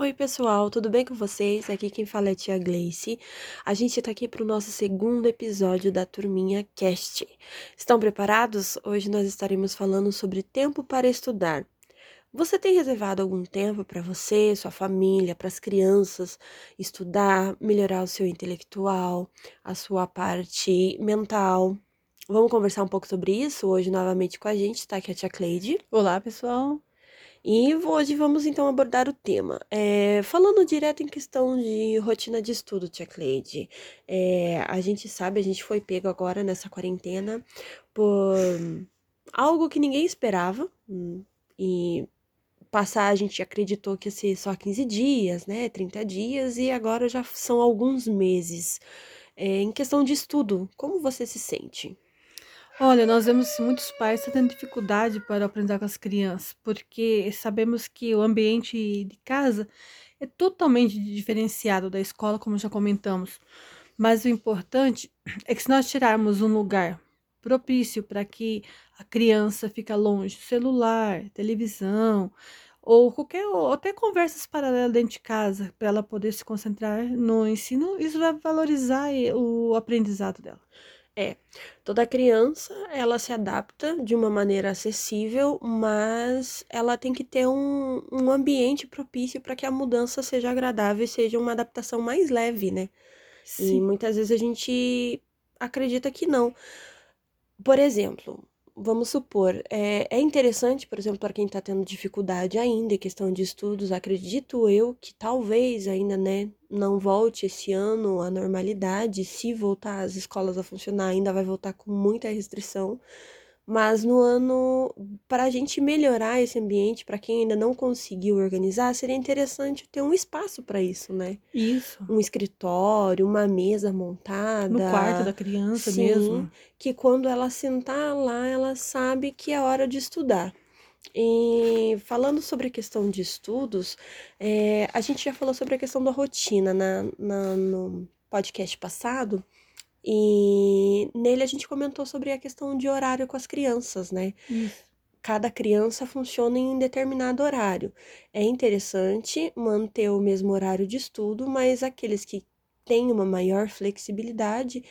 Oi, pessoal, tudo bem com vocês? Aqui quem fala é a tia Gleice. A gente tá aqui para o nosso segundo episódio da Turminha Cast. Estão preparados? Hoje nós estaremos falando sobre tempo para estudar. Você tem reservado algum tempo para você, sua família, para as crianças estudar, melhorar o seu intelectual, a sua parte mental? Vamos conversar um pouco sobre isso hoje novamente com a gente, tá? Aqui é a tia Cleide. Olá, pessoal. E hoje vamos então abordar o tema. É, falando direto em questão de rotina de estudo, Tia Cleide. É, a gente sabe, a gente foi pego agora nessa quarentena por algo que ninguém esperava. Hum, e passar, a gente acreditou que ia ser só 15 dias, né? 30 dias, e agora já são alguns meses. É, em questão de estudo, como você se sente? Olha, nós vemos muitos pais tendo dificuldade para aprender com as crianças, porque sabemos que o ambiente de casa é totalmente diferenciado da escola, como já comentamos. Mas o importante é que se nós tirarmos um lugar propício para que a criança fique longe do celular, televisão, ou qualquer ou até conversas paralelas dentro de casa, para ela poder se concentrar no ensino, isso vai valorizar o aprendizado dela. É, toda criança, ela se adapta de uma maneira acessível, mas ela tem que ter um, um ambiente propício para que a mudança seja agradável e seja uma adaptação mais leve, né? E muitas vezes a gente acredita que não. Por exemplo, vamos supor, é, é interessante, por exemplo, para quem está tendo dificuldade ainda em questão de estudos, acredito eu que talvez ainda, né, não volte esse ano à normalidade, se voltar as escolas a funcionar, ainda vai voltar com muita restrição. Mas no ano, para a gente melhorar esse ambiente, para quem ainda não conseguiu organizar, seria interessante ter um espaço para isso, né? Isso. Um escritório, uma mesa montada. No quarto da criança sim, mesmo. Que quando ela sentar lá, ela sabe que é hora de estudar. E falando sobre a questão de estudos, é, a gente já falou sobre a questão da rotina na, na no podcast passado. E nele a gente comentou sobre a questão de horário com as crianças, né? Isso. Cada criança funciona em um determinado horário. É interessante manter o mesmo horário de estudo, mas aqueles que têm uma maior flexibilidade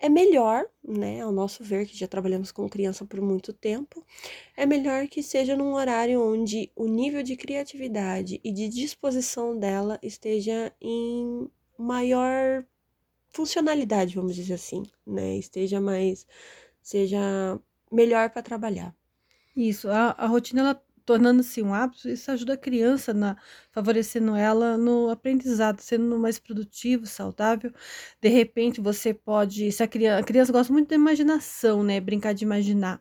é melhor, né, ao nosso ver, que já trabalhamos com criança por muito tempo, é melhor que seja num horário onde o nível de criatividade e de disposição dela esteja em maior funcionalidade, vamos dizer assim, né? Esteja mais, seja melhor para trabalhar. Isso, a, a rotina ela tornando-se um hábito, isso ajuda a criança na favorecendo ela no aprendizado, sendo mais produtivo, saudável. De repente, você pode, se a criança, a criança gosta muito da imaginação, né, brincar de imaginar.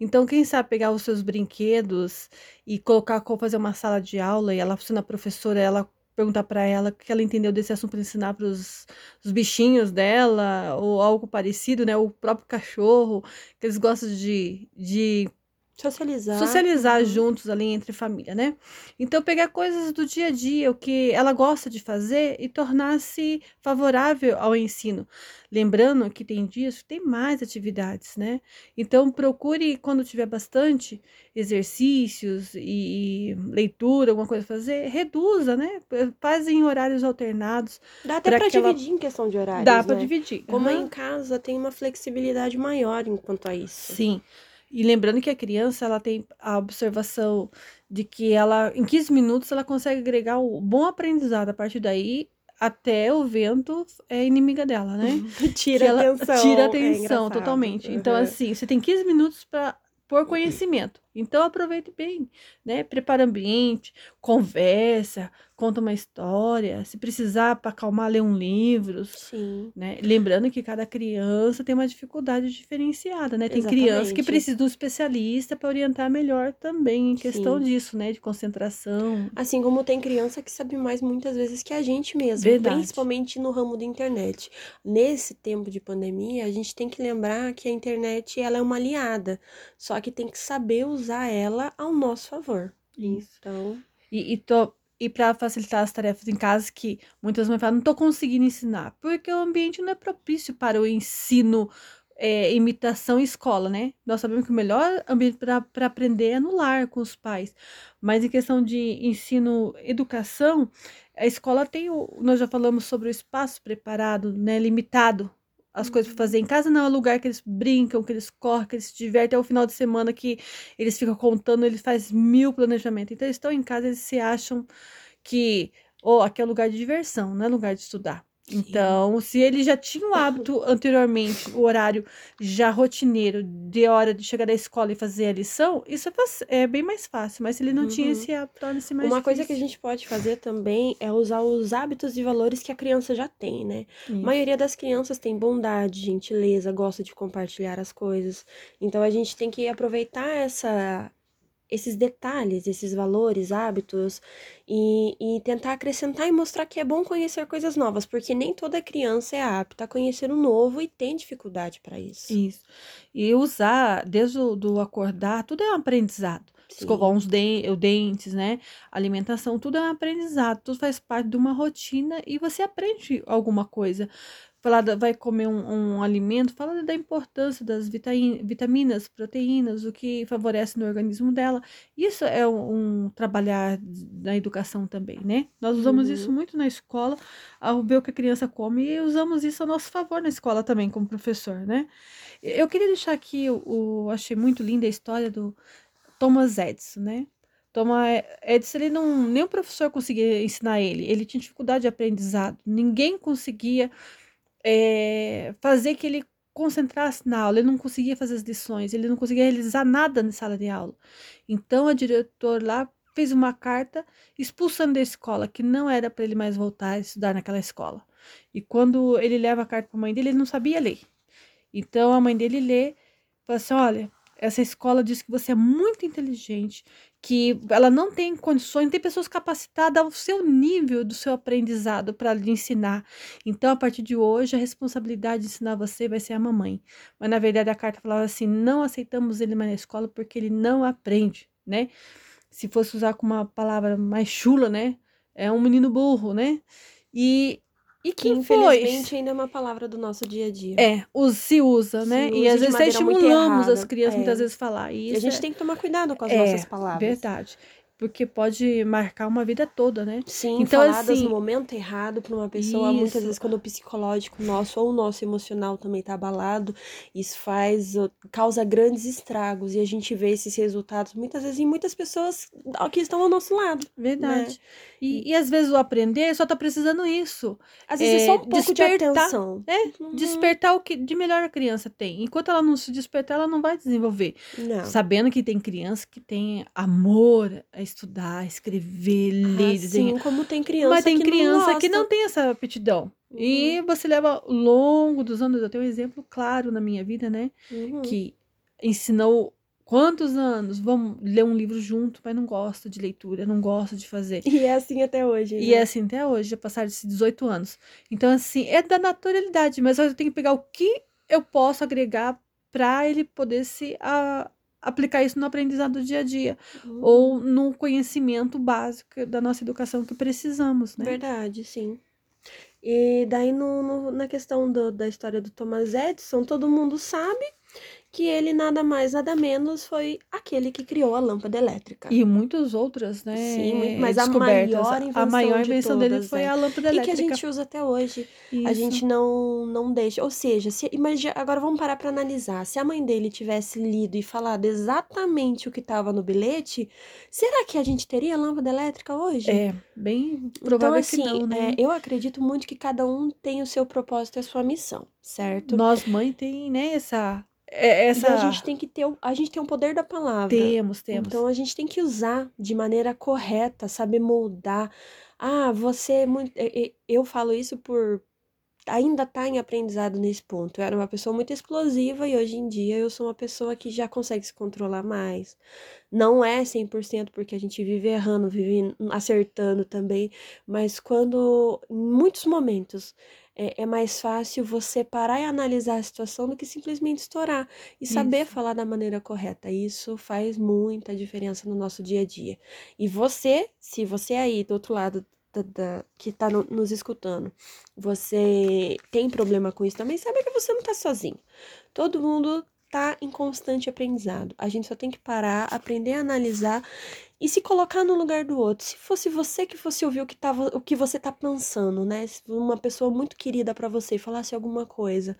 Então, quem sabe pegar os seus brinquedos e colocar fazer uma sala de aula e ela sendo a professora, ela perguntar para ela o que ela entendeu desse assunto para ensinar para os bichinhos dela, ou algo parecido, né? O próprio cachorro, que eles gostam de, de Socializar. Socializar uhum. juntos ali entre família, né? Então, pegar coisas do dia a dia, o que ela gosta de fazer e tornar-se favorável ao ensino. Lembrando que tem dias que tem mais atividades, né? Então, procure, quando tiver bastante exercícios e, e leitura, alguma coisa a fazer, reduza, né? Faz em horários alternados. Dá até para dividir ela... em questão de horários. Dá né? para dividir. Como uhum. em casa, tem uma flexibilidade maior enquanto a isso. Sim. E lembrando que a criança ela tem a observação de que ela em 15 minutos ela consegue agregar o bom aprendizado. A partir daí, até o vento é inimiga dela, né? tira ela atenção. Tira é atenção é totalmente. Uhum. Então, assim, você tem 15 minutos para por conhecimento. Então aproveite bem, né? Prepara ambiente, conversa, conta uma história, se precisar para acalmar, lê um livro, Sim. né? Lembrando que cada criança tem uma dificuldade diferenciada, né? Tem Exatamente. criança que precisa de um especialista para orientar melhor também em questão Sim. disso, né? De concentração. Assim como tem criança que sabe mais muitas vezes que a gente mesmo, Verdade. principalmente no ramo da internet. Nesse tempo de pandemia, a gente tem que lembrar que a internet ela é uma aliada, só que tem que saber usar usar ela ao nosso favor. Isso. Então. E, e, tô, e para facilitar as tarefas em casa, que muitas mães falam, não tô conseguindo ensinar, porque o ambiente não é propício para o ensino é, imitação escola, né? Nós sabemos que o melhor ambiente para aprender é no lar, com os pais. Mas em questão de ensino, educação, a escola tem o. Nós já falamos sobre o espaço preparado, né? Limitado. As coisas para fazer em casa não é lugar que eles brincam, que eles correm, que eles se divertem. É o final de semana que eles ficam contando, eles fazem mil planejamentos. Então, eles estão em casa, eles se acham que oh, aqui é lugar de diversão, não é lugar de estudar. Então, se ele já tinha o hábito anteriormente, o horário já rotineiro de hora de chegar da escola e fazer a lição, isso é, é bem mais fácil. Mas se ele não uhum. tinha esse hábito, torna-se mais Uma difícil. coisa que a gente pode fazer também é usar os hábitos e valores que a criança já tem, né? Isso. A maioria das crianças tem bondade, gentileza, gosta de compartilhar as coisas. Então, a gente tem que aproveitar essa esses detalhes, esses valores, hábitos e, e tentar acrescentar e mostrar que é bom conhecer coisas novas, porque nem toda criança é apta a conhecer o novo e tem dificuldade para isso. Isso. E usar, desde o do acordar, tudo é um aprendizado. Sim. Escovar uns de dentes, né? Alimentação, tudo é um aprendizado, tudo faz parte de uma rotina e você aprende alguma coisa falar vai comer um, um, alimento, fala da importância das vitaminas, proteínas, o que favorece no organismo dela. Isso é um, um trabalhar na educação também, né? Nós usamos uhum. isso muito na escola, ao ver o que a criança come, e usamos isso a nosso favor na escola também, como professor, né? Eu queria deixar aqui, o, achei muito linda a história do Thomas Edison, né? Thomas Edison, ele não, nem o professor conseguia ensinar ele, ele tinha dificuldade de aprendizado, ninguém conseguia é, fazer que ele concentrasse na aula, ele não conseguia fazer as lições, ele não conseguia realizar nada na sala de aula. Então a diretora lá fez uma carta expulsando da escola, que não era para ele mais voltar a estudar naquela escola. E quando ele leva a carta para a mãe dele, ele não sabia ler. Então a mãe dele lê, fala assim: olha, essa escola diz que você é muito inteligente, que ela não tem condições, tem pessoas capacitadas ao seu nível do seu aprendizado para lhe ensinar. Então, a partir de hoje, a responsabilidade de ensinar você vai ser a mamãe. Mas na verdade a carta falava assim: não aceitamos ele mais na escola porque ele não aprende, né? Se fosse usar com uma palavra mais chula, né? É um menino burro, né? E e que infelizmente foi? ainda é uma palavra do nosso dia a dia. É, se usa, né? Se e às vezes estimulamos as crianças é. muitas vezes a falar. E, e a gente é... tem que tomar cuidado com as é, nossas palavras. Verdade porque pode marcar uma vida toda, né? Sim, então, faladas assim, no momento errado para uma pessoa, isso. muitas vezes quando o psicológico nosso ou o nosso emocional também tá abalado, isso faz, causa grandes estragos e a gente vê esses resultados muitas vezes em muitas pessoas que estão ao nosso lado. Verdade. Né? E, e às vezes o aprender só tá precisando isso. Às vezes é, é só um pouco despertar, de atenção. É, uhum. despertar o que de melhor a criança tem. Enquanto ela não se despertar, ela não vai desenvolver. Não. Sabendo que tem criança que tem amor, estudar, escrever, ler, ah, desenhar. Sim, como tem criança Mas tem que criança não que não tem essa aptidão. Uhum. E você leva ao longo dos anos, eu tenho um exemplo claro na minha vida, né? Uhum. Que ensinou quantos anos? Vamos ler um livro junto, mas não gosta de leitura, não gosta de fazer. E é assim até hoje. Né? E é assim até hoje, já passaram esses 18 anos. Então, assim, é da naturalidade, mas eu tenho que pegar o que eu posso agregar para ele poder se a, aplicar isso no aprendizado do dia a dia uhum. ou no conhecimento básico da nossa educação que precisamos, né? Verdade, sim. E daí no, no na questão do, da história do Thomas Edison, todo mundo sabe que ele nada mais, nada menos foi aquele que criou a lâmpada elétrica. E muitas outras, né? Sim, mas a maior invenção, a maior invenção de todas, dele foi é. a lâmpada elétrica. E que a gente usa até hoje. Isso. A gente não, não deixa. Ou seja, se, imagina, agora vamos parar para analisar. Se a mãe dele tivesse lido e falado exatamente o que estava no bilhete, será que a gente teria lâmpada elétrica hoje? É, bem provável então, assim, que não, né? É, eu acredito muito que cada um tem o seu propósito e a sua missão, certo? Nós, mãe, tem, né, essa é, essa... a gente tem que ter, a gente tem o poder da palavra. Temos, temos. Então a gente tem que usar de maneira correta, saber moldar. Ah, você é muito. Eu falo isso por ainda tá em aprendizado nesse ponto. Eu era uma pessoa muito explosiva e hoje em dia eu sou uma pessoa que já consegue se controlar mais. Não é 100% porque a gente vive errando, vive acertando também, mas quando em muitos momentos é, é, mais fácil você parar e analisar a situação do que simplesmente estourar e saber Isso. falar da maneira correta. Isso faz muita diferença no nosso dia a dia. E você, se você aí do outro lado da, da que está no, nos escutando, você tem problema com isso também, sabe que você não está sozinho. Todo mundo está em constante aprendizado. A gente só tem que parar, aprender a analisar e se colocar no lugar do outro. Se fosse você que fosse ouvir o que, tava, o que você tá pensando, né? Se uma pessoa muito querida para você falasse alguma coisa,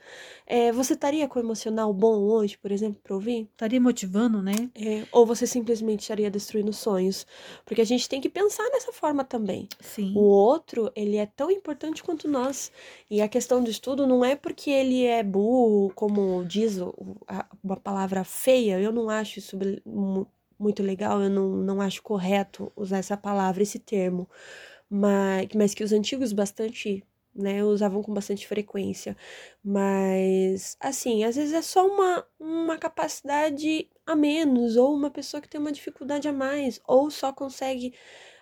é, você estaria com o emocional bom hoje, por exemplo, pra ouvir? Estaria motivando, né? É, ou você simplesmente estaria destruindo sonhos? Porque a gente tem que pensar dessa forma também. Sim. O outro, ele é tão importante quanto nós. E a questão do estudo não é porque ele é burro, como diz uma palavra feia, eu não acho isso muito legal, eu não, não acho correto usar essa palavra, esse termo, mas, mas que os antigos bastante, né, usavam com bastante frequência. Mas, assim, às vezes é só uma, uma capacidade a menos, ou uma pessoa que tem uma dificuldade a mais, ou só consegue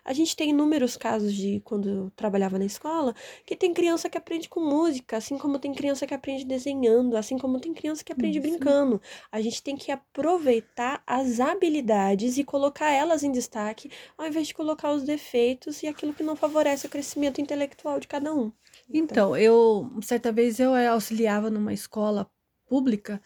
a gente tem inúmeros casos de quando eu trabalhava na escola, que tem criança que aprende com música, assim como tem criança que aprende desenhando, assim como tem criança que aprende brincando. A gente tem que aproveitar as habilidades e colocar elas em destaque, ao invés de colocar os defeitos e aquilo que não favorece o crescimento intelectual de cada um. Então, eu certa vez eu auxiliava numa escola pública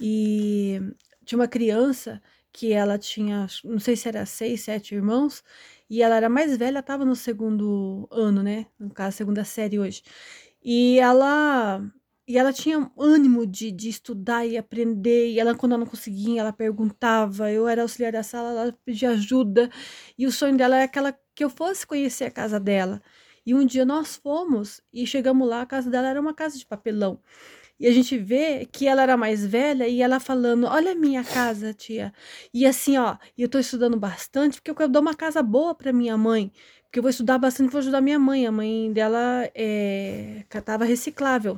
e tinha uma criança que ela tinha, não sei se era seis, sete irmãos, e ela era mais velha, estava no segundo ano, né? No caso, segunda série hoje. E ela e ela tinha ânimo de, de estudar e aprender, e ela, quando ela não conseguia, ela perguntava, eu era auxiliar da sala, ela pedia ajuda, e o sonho dela era aquela, que eu fosse conhecer a casa dela. E um dia nós fomos, e chegamos lá, a casa dela era uma casa de papelão. E a gente vê que ela era mais velha e ela falando: Olha a minha casa, tia. E assim, ó, eu tô estudando bastante porque eu quero dar uma casa boa para minha mãe. Porque eu vou estudar bastante, vou ajudar minha mãe. A mãe dela é, catava reciclável.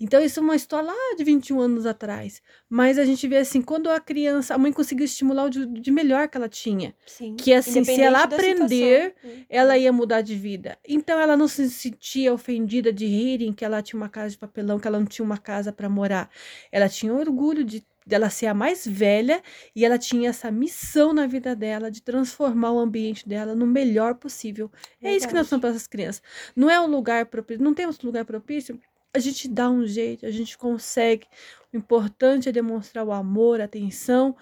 Então, isso é uma história lá de 21 anos atrás. Mas a gente vê assim, quando a criança, a mãe conseguiu estimular o de, de melhor que ela tinha. Sim. Que assim, se ela aprender, situação. ela ia mudar de vida. Então, ela não se sentia ofendida de rirem que ela tinha uma casa de papelão, que ela não tinha uma casa para morar. Ela tinha orgulho de dela ser a mais velha e ela tinha essa missão na vida dela de transformar o ambiente dela no melhor possível. Verdade. É isso que nós somos para essas crianças. Não é um lugar propício, não temos lugar propício, a gente dá um jeito, a gente consegue. O importante é demonstrar o amor, a atenção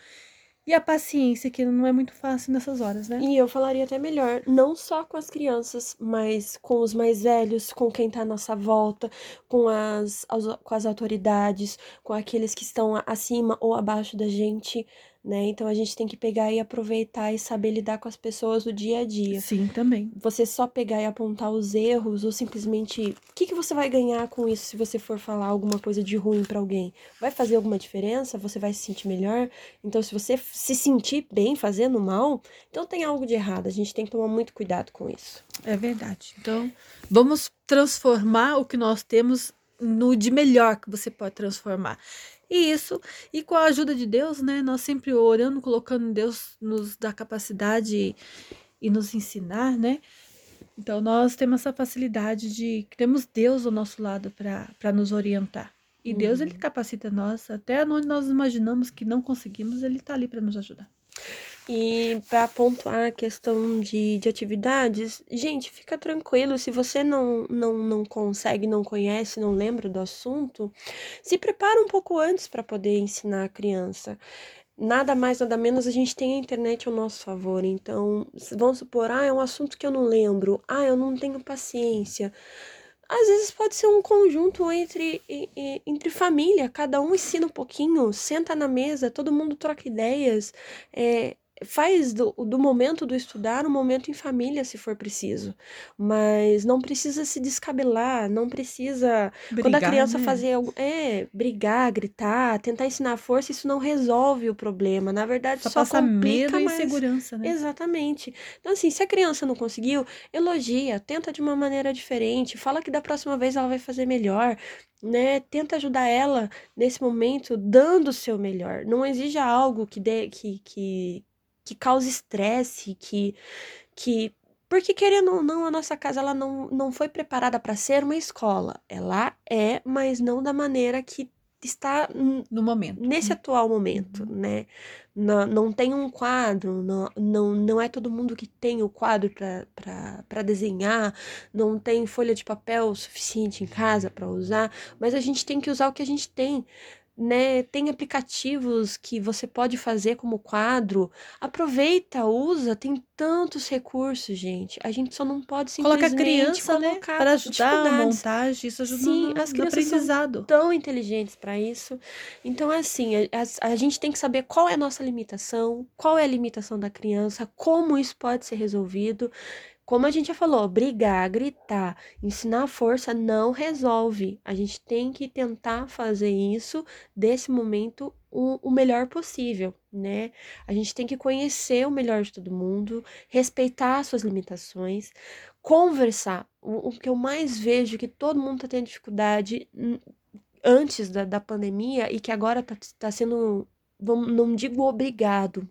e a paciência, que não é muito fácil nessas horas, né? E eu falaria até melhor, não só com as crianças, mas com os mais velhos, com quem tá à nossa volta, com as, as com as autoridades, com aqueles que estão acima ou abaixo da gente né? Então a gente tem que pegar e aproveitar e saber lidar com as pessoas do dia a dia. Sim, também. Você só pegar e apontar os erros ou simplesmente o que, que você vai ganhar com isso se você for falar alguma coisa de ruim para alguém? Vai fazer alguma diferença? Você vai se sentir melhor? Então, se você se sentir bem fazendo mal, então tem algo de errado. A gente tem que tomar muito cuidado com isso. É verdade. Então, vamos transformar o que nós temos no de melhor que você pode transformar. E isso, e com a ajuda de Deus, né? Nós sempre orando, colocando Deus nos dá capacidade e, nos ensinar, né? Então nós temos essa facilidade de temos Deus ao nosso lado para nos orientar. E Deus ele uhum. capacita nós até onde nós imaginamos que não conseguimos, ele está ali para nos ajudar. E para pontuar a questão de, de atividades, gente, fica tranquilo, se você não, não, não consegue, não conhece, não lembra do assunto, se prepara um pouco antes para poder ensinar a criança. Nada mais, nada menos, a gente tem a internet ao nosso favor. Então, vamos supor, ah, é um assunto que eu não lembro, ah, eu não tenho paciência às vezes pode ser um conjunto entre, entre família, cada um ensina um pouquinho, senta na mesa, todo mundo troca ideias. É, faz do, do momento do estudar um momento em família, se for preciso. Mas não precisa se descabelar, não precisa. Brigar, quando a criança né? fazer. É, brigar, gritar, tentar ensinar força, isso não resolve o problema. Na verdade, só, só passa complica, medo e insegurança, né? Exatamente. Então, assim, se a criança não conseguiu, elogia, tenta de uma maneira diferente, fala que da próxima vez ela vai fazer melhor né? Tenta ajudar ela nesse momento, dando o seu melhor. Não exija algo que dê, que, que, que causa estresse, que, que porque querendo ou não, a nossa casa ela não, não foi preparada para ser uma escola. Ela é, mas não da maneira que está no momento. Nesse né? atual momento, uhum. né? Não, não tem um quadro, não, não, não é todo mundo que tem o quadro para desenhar, não tem folha de papel suficiente em casa para usar, mas a gente tem que usar o que a gente tem né? Tem aplicativos que você pode fazer como quadro. Aproveita, usa, tem tantos recursos, gente. A gente só não pode simplesmente Coloca a criança, né, para ajudar a montagem, isso ajuda Sim, no, as crianças aprendizado. são tão inteligentes para isso. Então, assim, a, a, gente tem que saber qual é a nossa limitação, qual é a limitação da criança, como isso pode ser resolvido. Como a gente já falou, brigar, gritar, ensinar força não resolve. A gente tem que tentar fazer isso desse momento o, melhor possível, né? A gente tem que conhecer o melhor de todo mundo, respeitar suas limitações, conversar. O, que eu mais vejo que todo mundo tá tendo dificuldade antes da, da pandemia e que agora tá, tá sendo, não digo obrigado,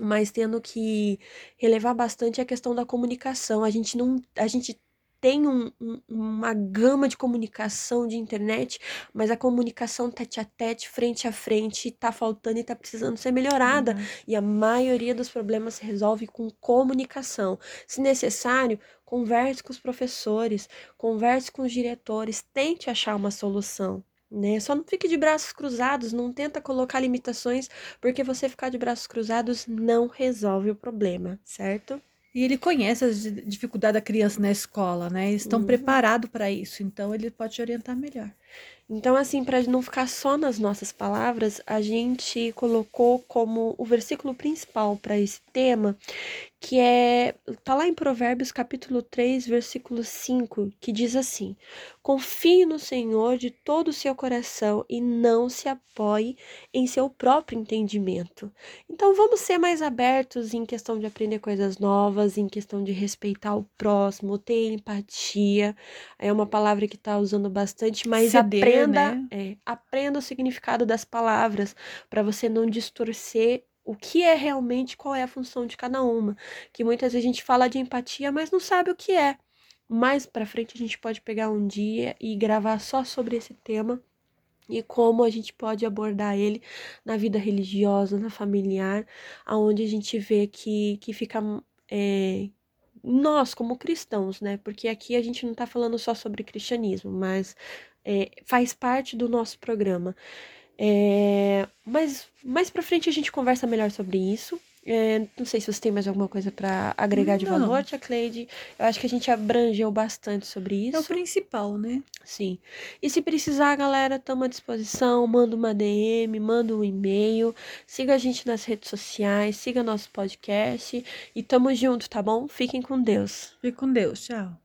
mas tendo que relevar bastante a questão da comunicação. A gente não, a gente tem um, um, uma gama de comunicação de internet, mas a comunicação tete a tete, frente a frente, tá faltando e tá precisando ser melhorada. Uhum. E a maioria dos problemas se resolve com comunicação. Se necessário, converse com os professores, converse com os diretores, tente achar uma solução né? Só não fique de braços cruzados, não tenta colocar limitações, porque você ficar de braços cruzados não resolve o problema, certo? E ele conhece as dificuldades da criança na escola, né? Eles estão uhum. preparados para isso, então ele pode te orientar melhor. Então, assim, para não ficar só nas nossas palavras, a gente colocou como o versículo principal para esse tema, que é tá lá em Provérbios capítulo 3, versículo 5, que diz assim: Confie no Senhor de todo o seu coração e não se apoie em seu próprio entendimento. Então, vamos ser mais abertos em questão de aprender coisas novas, em questão de respeitar o próximo, ter empatia. É uma palavra que tá usando bastante, mas Ceder, aprenda, né? é, aprenda o significado das palavras para você não distorcer o que é realmente, qual é a função de cada uma. Que muitas vezes a gente fala de empatia, mas não sabe o que é. Mais para frente a gente pode pegar um dia e gravar só sobre esse tema e como a gente pode abordar ele na vida religiosa, na familiar, aonde a gente vê que, que fica é, nós como cristãos, né? Porque aqui a gente não está falando só sobre cristianismo, mas é, faz parte do nosso programa. É, mas mais para frente a gente conversa melhor sobre isso. É, não sei se você tem mais alguma coisa para agregar de valor, Tia Cleide. Eu acho que a gente abrangeu bastante sobre isso. É o principal, né? Sim. E se precisar, galera, estamos à disposição. Manda uma DM, manda um e-mail. Siga a gente nas redes sociais, siga nosso podcast. E tamo junto, tá bom? Fiquem com Deus. Fique com Deus. Tchau.